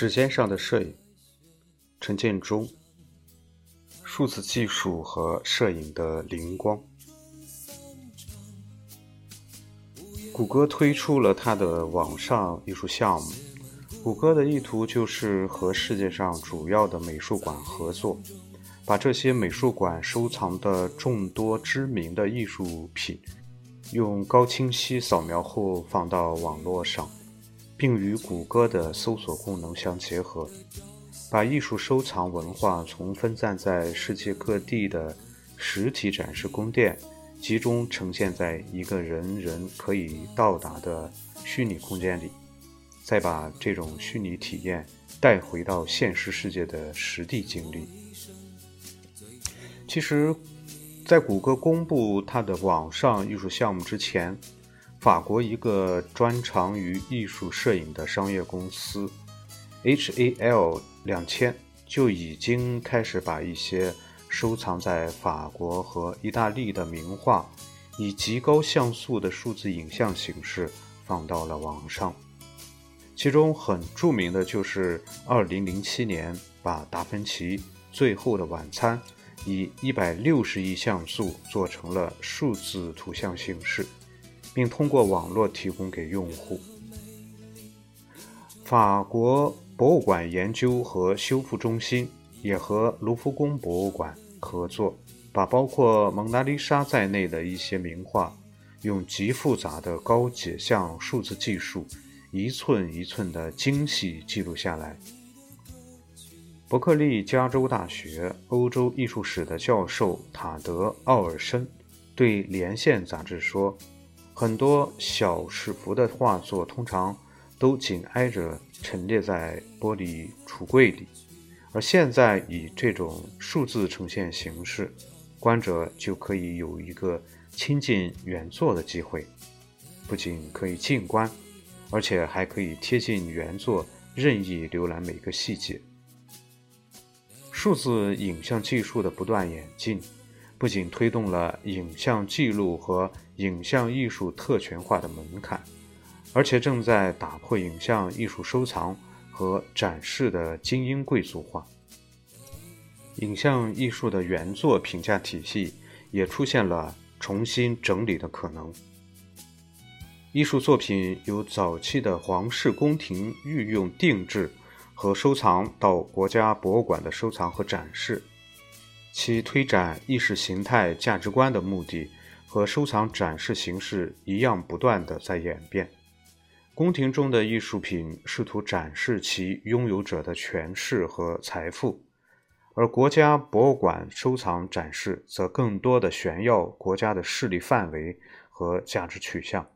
指尖上的摄影，陈建中。数字技术和摄影的灵光。谷歌推出了它的网上艺术项目。谷歌的意图就是和世界上主要的美术馆合作，把这些美术馆收藏的众多知名的艺术品，用高清晰扫描后放到网络上。并与谷歌的搜索功能相结合，把艺术收藏文化从分散在世界各地的实体展示宫殿，集中呈现在一个人人可以到达的虚拟空间里，再把这种虚拟体验带回到现实世界的实地经历。其实，在谷歌公布它的网上艺术项目之前，法国一个专长于艺术摄影的商业公司，HAL 两千就已经开始把一些收藏在法国和意大利的名画，以极高像素的数字影像形式放到了网上。其中很著名的就是2007年把《达芬奇最后的晚餐》以160亿像素做成了数字图像形式。并通过网络提供给用户。法国博物馆研究和修复中心也和卢浮宫博物馆合作，把包括蒙娜丽莎在内的一些名画，用极复杂的高解像数字技术，一寸一寸的精细记录下来。伯克利加州大学欧洲艺术史的教授塔德·奥尔森对《连线》杂志说。很多小尺幅的画作通常都紧挨着陈列在玻璃橱柜里，而现在以这种数字呈现形式，观者就可以有一个亲近原作的机会，不仅可以近观，而且还可以贴近原作，任意浏览每个细节。数字影像技术的不断演进。不仅推动了影像记录和影像艺术特权化的门槛，而且正在打破影像艺术收藏和展示的精英贵族化。影像艺术的原作评价体系也出现了重新整理的可能。艺术作品由早期的皇室宫廷御用定制和收藏，到国家博物馆的收藏和展示。其推展意识形态价值观的目的和收藏展示形式一样，不断的在演变。宫廷中的艺术品试图展示其拥有者的权势和财富，而国家博物馆收藏展示则更多的炫耀国家的势力范围和价值取向。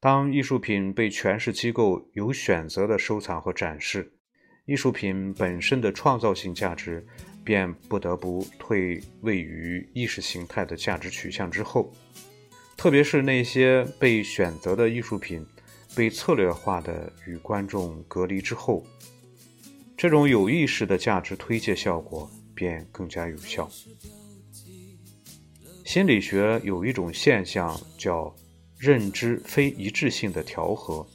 当艺术品被权势机构有选择的收藏和展示，艺术品本身的创造性价值。便不得不退位于意识形态的价值取向之后，特别是那些被选择的艺术品被策略化的与观众隔离之后，这种有意识的价值推介效果便更加有效。心理学有一种现象叫认知非一致性的调和，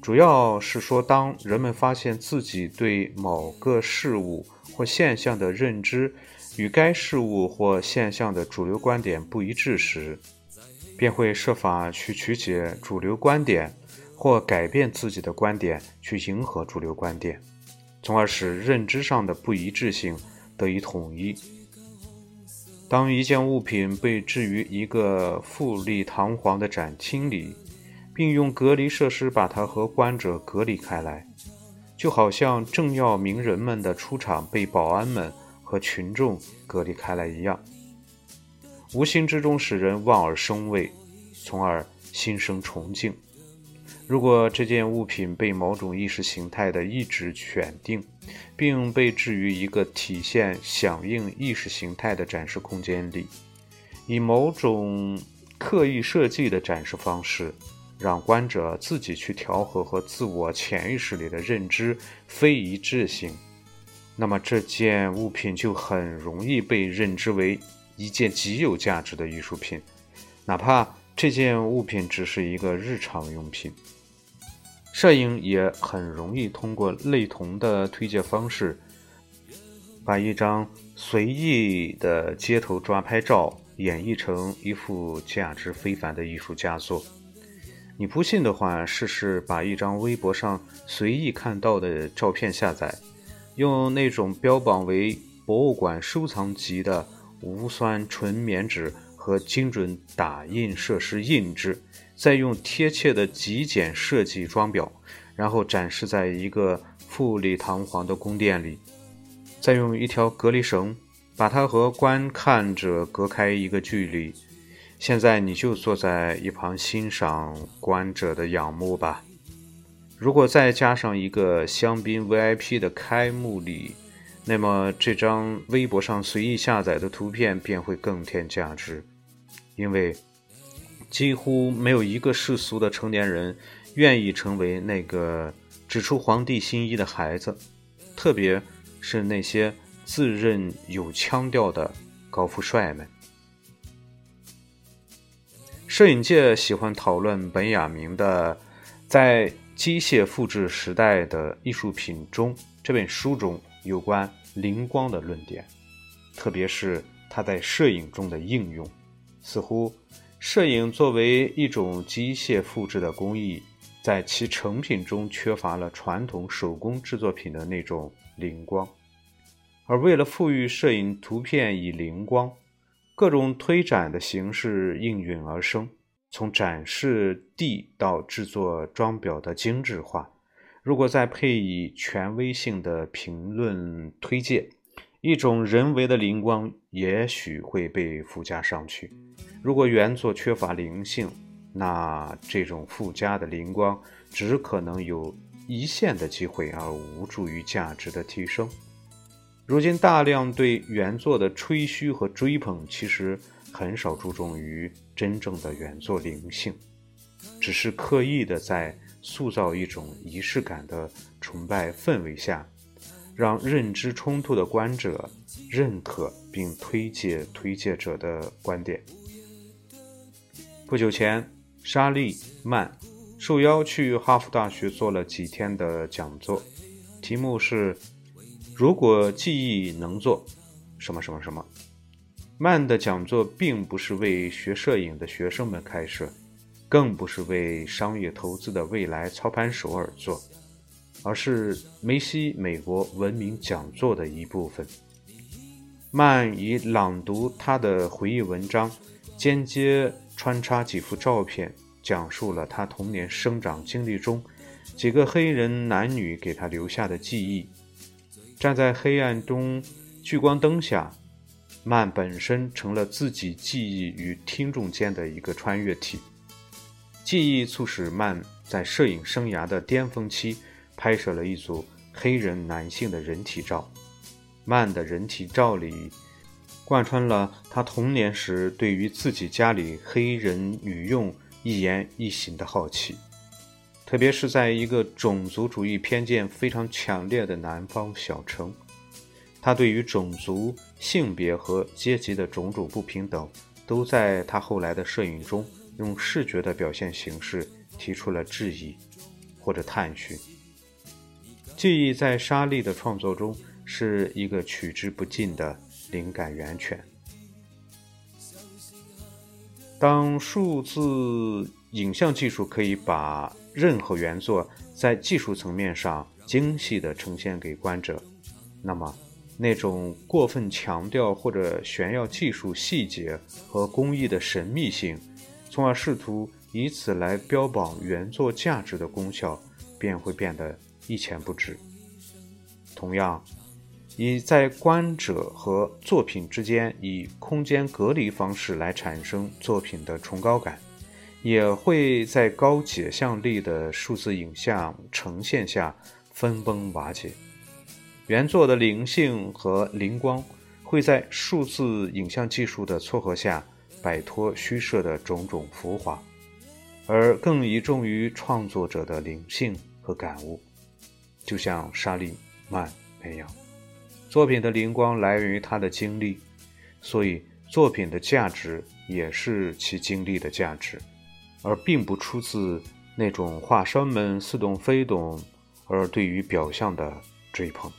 主要是说，当人们发现自己对某个事物，或现象的认知与该事物或现象的主流观点不一致时，便会设法去曲解主流观点，或改变自己的观点去迎合主流观点，从而使认知上的不一致性得以统一。当一件物品被置于一个富丽堂皇的展厅里，并用隔离设施把它和观者隔离开来。就好像政要名人们的出场被保安们和群众隔离开来一样，无形之中使人望而生畏，从而心生崇敬。如果这件物品被某种意识形态的意志选定，并被置于一个体现响应意识形态的展示空间里，以某种刻意设计的展示方式，让观者自己去调和和自我潜意识里的认知非一致性，那么这件物品就很容易被认知为一件极有价值的艺术品，哪怕这件物品只是一个日常用品。摄影也很容易通过类同的推介方式，把一张随意的街头抓拍照演绎成一幅价值非凡的艺术佳作。你不信的话，试试把一张微博上随意看到的照片下载，用那种标榜为博物馆收藏级的无酸纯棉纸和精准打印设施印制。再用贴切的极简设计装裱，然后展示在一个富丽堂皇的宫殿里，再用一条隔离绳把它和观看者隔开一个距离。现在你就坐在一旁欣赏观者的仰慕吧。如果再加上一个香槟 VIP 的开幕礼，那么这张微博上随意下载的图片便会更添价值，因为。几乎没有一个世俗的成年人愿意成为那个指出皇帝新衣的孩子，特别是那些自认有腔调的高富帅们。摄影界喜欢讨论本雅明的《在机械复制时代的艺术品中》这本书中有关灵光的论点，特别是他在摄影中的应用，似乎。摄影作为一种机械复制的工艺，在其成品中缺乏了传统手工制作品的那种灵光，而为了赋予摄影图片以灵光，各种推展的形式应运而生，从展示地到制作装裱的精致化。如果再配以权威性的评论推荐，一种人为的灵光也许会被附加上去。如果原作缺乏灵性，那这种附加的灵光只可能有一线的机会，而无助于价值的提升。如今大量对原作的吹嘘和追捧，其实很少注重于真正的原作灵性，只是刻意的在塑造一种仪式感的崇拜氛围下。让认知冲突的观者认可并推介推介者的观点。不久前，沙利曼受邀去哈佛大学做了几天的讲座，题目是“如果记忆能做什么什么什么”。曼的讲座并不是为学摄影的学生们开设，更不是为商业投资的未来操盘手而做。而是梅西美国文明讲座的一部分。曼以朗读他的回忆文章，间接穿插几幅照片，讲述了他童年生长经历中几个黑人男女给他留下的记忆。站在黑暗中聚光灯下，曼本身成了自己记忆与听众间的一个穿越体。记忆促使曼在摄影生涯的巅峰期。拍摄了一组黑人男性的人体照，曼的人体照里贯穿了他童年时对于自己家里黑人女佣一言一行的好奇，特别是在一个种族主义偏见非常强烈的南方小城，他对于种族、性别和阶级的种种不平等，都在他后来的摄影中用视觉的表现形式提出了质疑或者探寻。记忆在沙利的创作中是一个取之不尽的灵感源泉。当数字影像技术可以把任何原作在技术层面上精细地呈现给观者，那么那种过分强调或者炫耀技术细节和工艺的神秘性，从而试图以此来标榜原作价值的功效，便会变得。一钱不值。同样，以在观者和作品之间以空间隔离方式来产生作品的崇高感，也会在高解像力的数字影像呈现下分崩瓦解。原作的灵性和灵光会在数字影像技术的撮合下摆脱虚设的种种浮华，而更倚重于创作者的灵性和感悟。就像沙利曼那样，作品的灵光来源于他的经历，所以作品的价值也是其经历的价值，而并不出自那种画商们似懂非懂而对于表象的追捧。